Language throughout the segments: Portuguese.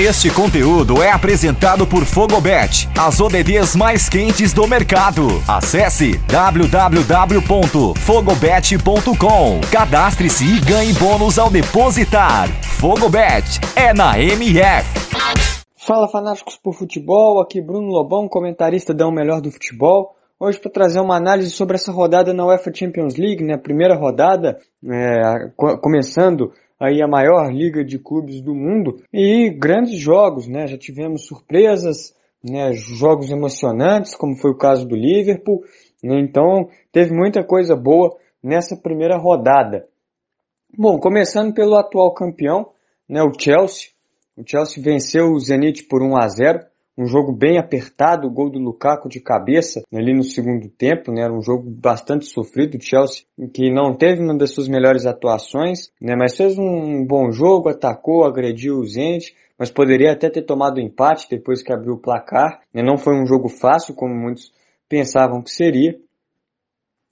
Este conteúdo é apresentado por Fogobet, as ODDs mais quentes do mercado. Acesse www.fogobet.com. Cadastre-se e ganhe bônus ao depositar. Fogobet é na MF. Fala fanáticos por futebol, aqui Bruno Lobão, comentarista da O Melhor do Futebol. Hoje para trazer uma análise sobre essa rodada na UEFA Champions League, né? Primeira rodada, é, começando aí a maior liga de clubes do mundo e grandes jogos, né? Já tivemos surpresas, né? Jogos emocionantes, como foi o caso do Liverpool. Né? Então teve muita coisa boa nessa primeira rodada. Bom, começando pelo atual campeão, né? O Chelsea. O Chelsea venceu o Zenit por 1 a 0 um jogo bem apertado, o gol do Lukaku de cabeça ali no segundo tempo, né? Era um jogo bastante sofrido, o Chelsea que não teve uma das suas melhores atuações, né? Mas fez um bom jogo, atacou, agrediu o Zenit, mas poderia até ter tomado empate depois que abriu o placar. Né? Não foi um jogo fácil como muitos pensavam que seria.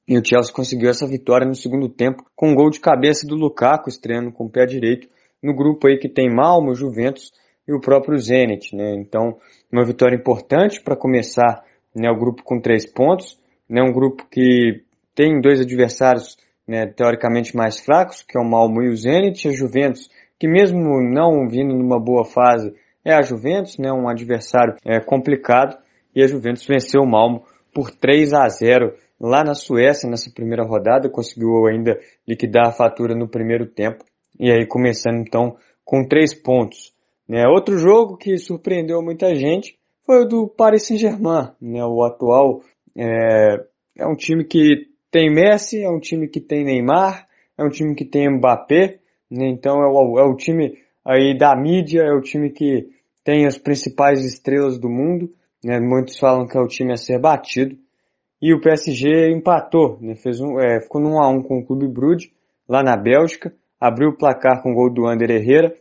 E o Chelsea conseguiu essa vitória no segundo tempo com um gol de cabeça do Lukaku estreando com o pé direito no grupo aí que tem Malmo, Juventus e o próprio Zenit, né? Então, uma vitória importante para começar né, o grupo com três pontos, né? Um grupo que tem dois adversários né, teoricamente mais fracos, que é o Malmo e o Zenit, a Juventus, que mesmo não vindo numa boa fase, é a Juventus, né? Um adversário é, complicado e a Juventus venceu o Malmo por 3 a 0 lá na Suécia nessa primeira rodada, conseguiu ainda liquidar a fatura no primeiro tempo e aí começando então com três pontos. Né? Outro jogo que surpreendeu muita gente foi o do Paris Saint-Germain, né? o atual é, é um time que tem Messi, é um time que tem Neymar, é um time que tem Mbappé, né? então é o, é o time aí da mídia, é o time que tem as principais estrelas do mundo, né? muitos falam que é o time a ser batido, e o PSG empatou, né? Fez um, é, ficou num a um com o Clube Brugge, lá na Bélgica, abriu o placar com o gol do Ander Herrera,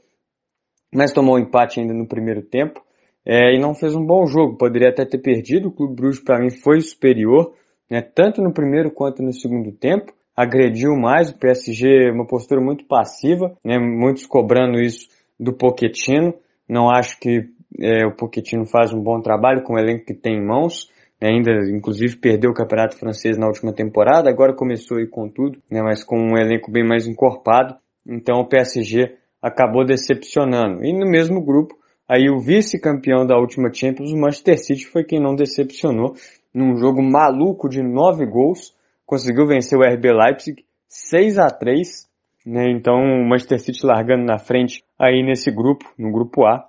mas tomou um empate ainda no primeiro tempo é, e não fez um bom jogo. Poderia até ter perdido. O Clube Bruges para mim foi superior, né, tanto no primeiro quanto no segundo tempo. Agrediu mais o PSG, uma postura muito passiva, né, muitos cobrando isso do Pochettino. Não acho que é, o Pochettino faz um bom trabalho com o elenco que tem em mãos. Né, ainda, inclusive, perdeu o Campeonato Francês na última temporada. Agora começou aí com tudo, né, mas com um elenco bem mais encorpado. Então o PSG acabou decepcionando. E no mesmo grupo, aí o vice-campeão da última Champions, o Manchester City, foi quem não decepcionou num jogo maluco de nove gols, conseguiu vencer o RB Leipzig 6 a 3 né? Então o Manchester City largando na frente aí nesse grupo, no grupo A,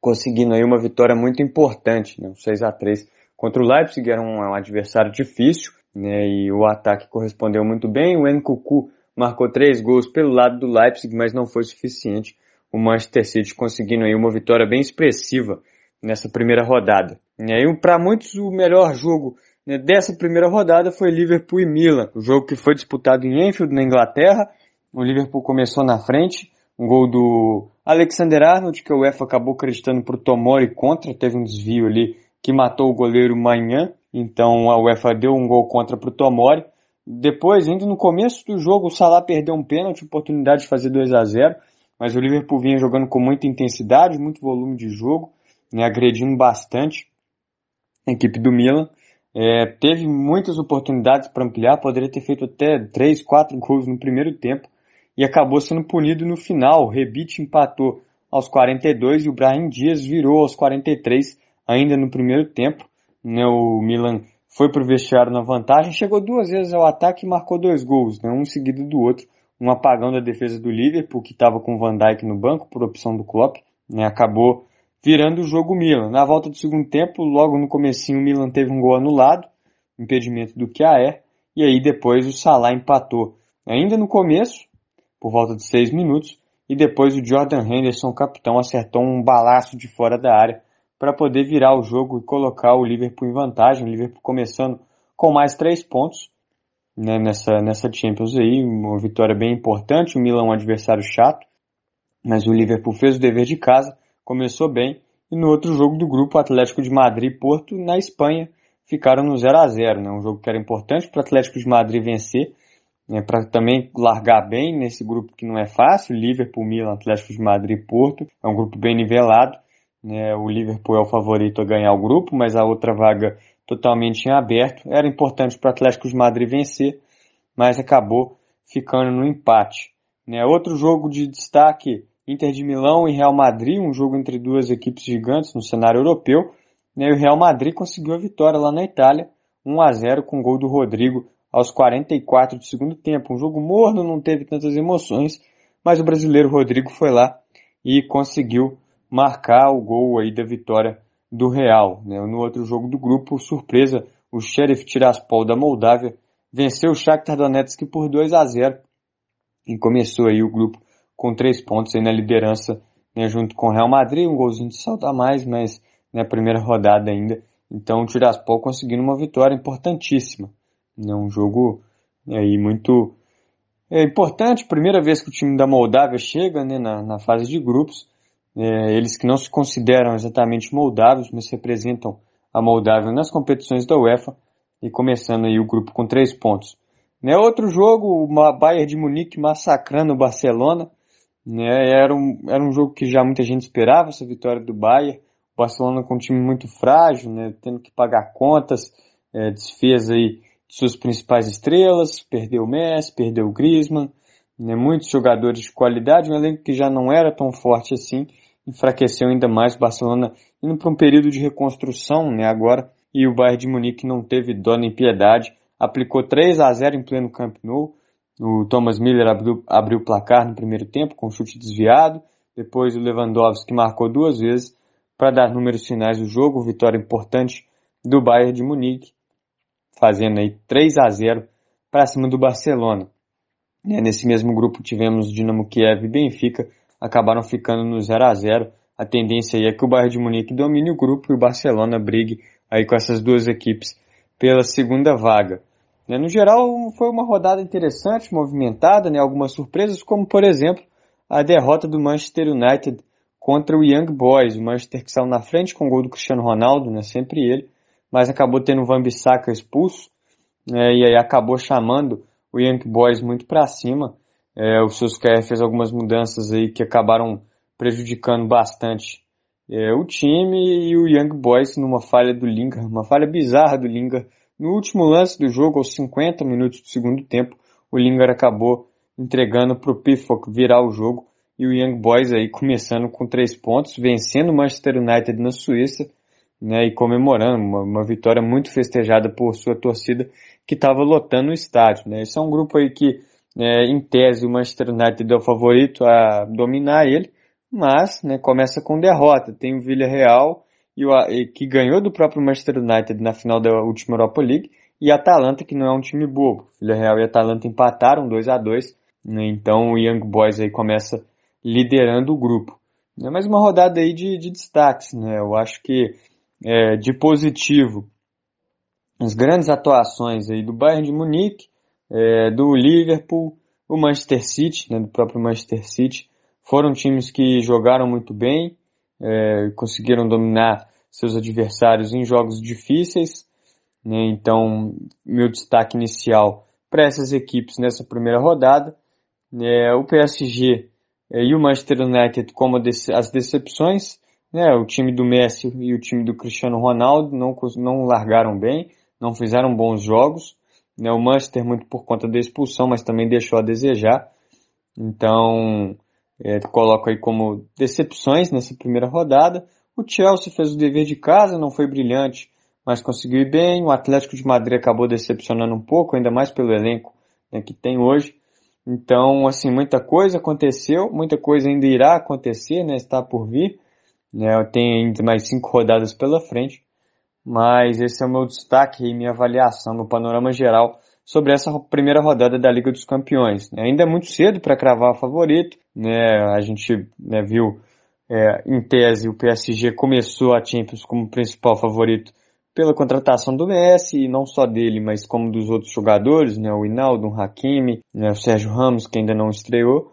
conseguindo aí uma vitória muito importante, né? 6 a 3 contra o Leipzig, era um, um adversário difícil, né? E o ataque correspondeu muito bem, o Nkunku marcou três gols pelo lado do Leipzig, mas não foi suficiente. O Manchester City conseguindo aí uma vitória bem expressiva nessa primeira rodada. E aí, para muitos, o melhor jogo né, dessa primeira rodada foi Liverpool e Milan, o jogo que foi disputado em Enfield, na Inglaterra. O Liverpool começou na frente, um gol do Alexander Arnold, que o UEFA acabou acreditando para o Tomori contra, teve um desvio ali que matou o goleiro Manhã, então a UEFA deu um gol contra para o Tomori. Depois, indo no começo do jogo, o Salah perdeu um pênalti, oportunidade de fazer 2 a 0 mas o Liverpool vinha jogando com muita intensidade, muito volume de jogo, né, agredindo bastante a equipe do Milan. É, teve muitas oportunidades para ampliar, poderia ter feito até 3, 4 gols no primeiro tempo e acabou sendo punido no final. O Rebite empatou aos 42 e o Brahim Dias virou aos 43 ainda no primeiro tempo. Né, o Milan foi para o vestiário na vantagem, chegou duas vezes ao ataque e marcou dois gols, né, um seguido do outro. Um apagão da defesa do Liverpool, que estava com o Van Dijk no banco, por opção do Klopp, né, acabou virando o jogo Milan. Na volta do segundo tempo, logo no comecinho, o Milan teve um gol anulado, impedimento do Kjaer, e aí depois o Salah empatou. Ainda no começo, por volta de seis minutos, e depois o Jordan Henderson, capitão, acertou um balaço de fora da área para poder virar o jogo e colocar o Liverpool em vantagem. O Liverpool começando com mais três pontos né, nessa, nessa Champions aí, uma vitória bem importante. O Milan é um adversário chato, mas o Liverpool fez o dever de casa, começou bem. E no outro jogo do grupo, Atlético de Madrid e Porto, na Espanha, ficaram no 0 a 0 né, um jogo que era importante para o Atlético de Madrid vencer, né, para também largar bem nesse grupo que não é fácil, Liverpool, Milan, Atlético de Madrid e Porto, é um grupo bem nivelado, né, o Liverpool é o favorito a ganhar o grupo, mas a outra vaga totalmente em aberto, era importante para o Atlético de Madrid vencer, mas acabou ficando no empate. Né, outro jogo de destaque, Inter de Milão e Real Madrid, um jogo entre duas equipes gigantes no cenário europeu, né, o Real Madrid conseguiu a vitória lá na Itália, 1 a 0 com o gol do Rodrigo aos 44 do segundo tempo. Um jogo morno, não teve tantas emoções, mas o brasileiro Rodrigo foi lá e conseguiu marcar o gol aí da vitória do Real. Né? No outro jogo do grupo, surpresa, o Sheriff Tiraspol da Moldávia venceu o Shakhtar Donetsk por 2 a 0 e começou aí o grupo com três pontos aí na liderança, né, junto com o Real Madrid, um golzinho de salto a mais, mas na né, primeira rodada ainda. Então o Tiraspol conseguindo uma vitória importantíssima. É um jogo aí muito é, importante, primeira vez que o time da Moldávia chega né, na, na fase de grupos. É, eles que não se consideram exatamente moldávios, mas representam a Moldávia nas competições da UEFA e começando aí o grupo com três pontos. Né, outro jogo, o Bayern de Munique massacrando o Barcelona. Né, era, um, era um jogo que já muita gente esperava, essa vitória do Bayern. O Barcelona com um time muito frágil, né, tendo que pagar contas, é, desfez aí suas principais estrelas, perdeu o Messi, perdeu o Griezmann, né, muitos jogadores de qualidade, um elenco que já não era tão forte assim, enfraqueceu ainda mais o Barcelona indo para um período de reconstrução né, agora, e o Bayern de Munique não teve dó nem piedade, aplicou 3 a 0 em pleno Camp Nou, o Thomas Miller abriu, abriu o placar no primeiro tempo com um chute desviado, depois o Lewandowski marcou duas vezes para dar números finais do jogo, vitória importante do Bayern de Munique, fazendo aí 3 a 0 para cima do Barcelona. Nesse mesmo grupo tivemos Dinamo Kiev e Benfica, acabaram ficando no 0 a 0 A tendência aí é que o Bayern de Munique domine o grupo e o Barcelona brigue aí com essas duas equipes pela segunda vaga. No geral, foi uma rodada interessante, movimentada, né? algumas surpresas, como por exemplo a derrota do Manchester United contra o Young Boys. O Manchester que saiu na frente com o gol do Cristiano Ronaldo, né? sempre ele, mas acabou tendo o Van Bissaka expulso, né, e aí acabou chamando o Young Boys muito para cima. É, o Solskjaer fez algumas mudanças aí que acabaram prejudicando bastante é, o time e o Young Boys numa falha do Lingard, uma falha bizarra do Lingard. No último lance do jogo, aos 50 minutos do segundo tempo, o Lingard acabou entregando para o Pifok virar o jogo e o Young Boys aí começando com três pontos, vencendo o Manchester United na Suíça né, e comemorando uma, uma, vitória muito festejada por sua torcida que estava lotando o estádio. Né. Esse é um grupo aí que, é, em tese, o Manchester United é o favorito a dominar ele, mas né, começa com derrota. Tem o Villarreal, e o, e, que ganhou do próprio Manchester United na final da última Europa League, e Atalanta, que não é um time bobo. Villarreal e Atalanta empataram 2 a 2 né, então o Young Boys aí começa liderando o grupo. É mais uma rodada aí de, de destaques, né? Eu acho que é, de positivo as grandes atuações aí do Bayern de Munique, é, do Liverpool, o Manchester City, né, do próprio Manchester City, foram times que jogaram muito bem, é, conseguiram dominar seus adversários em jogos difíceis. Né, então, meu destaque inicial para essas equipes nessa primeira rodada. É, o PSG é, e o Manchester United como as decepções, né, o time do Messi e o time do Cristiano Ronaldo não, não largaram bem, não fizeram bons jogos. Né, o Manchester muito por conta da expulsão, mas também deixou a desejar. Então, é, coloco aí como decepções nessa primeira rodada. O Chelsea fez o dever de casa, não foi brilhante, mas conseguiu ir bem. O Atlético de Madrid acabou decepcionando um pouco, ainda mais pelo elenco né, que tem hoje. Então, assim, muita coisa aconteceu, muita coisa ainda irá acontecer, né, está por vir. Né? Tem ainda mais cinco rodadas pela frente, mas esse é o meu destaque e minha avaliação, meu panorama geral sobre essa primeira rodada da Liga dos Campeões. Ainda é muito cedo para cravar o favorito, né? A gente né, viu, é, em tese, o PSG começou a Champions como principal favorito pela contratação do Messi, e não só dele, mas como dos outros jogadores, né? O Hinaldo, o Hakimi, né? o Sérgio Ramos, que ainda não estreou,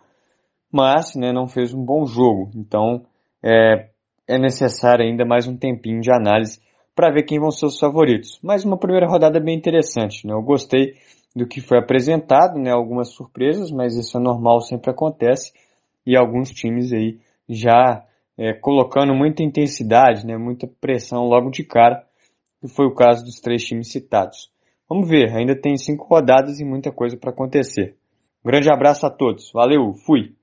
mas né, não fez um bom jogo. Então, é, é necessário ainda mais um tempinho de análise para ver quem vão ser os favoritos. Mas uma primeira rodada bem interessante, né? Eu gostei do que foi apresentado, né? Algumas surpresas, mas isso é normal, sempre acontece. E alguns times aí já é, colocando muita intensidade, né? Muita pressão logo de cara, que foi o caso dos três times citados. Vamos ver, ainda tem cinco rodadas e muita coisa para acontecer. Um grande abraço a todos. Valeu, fui!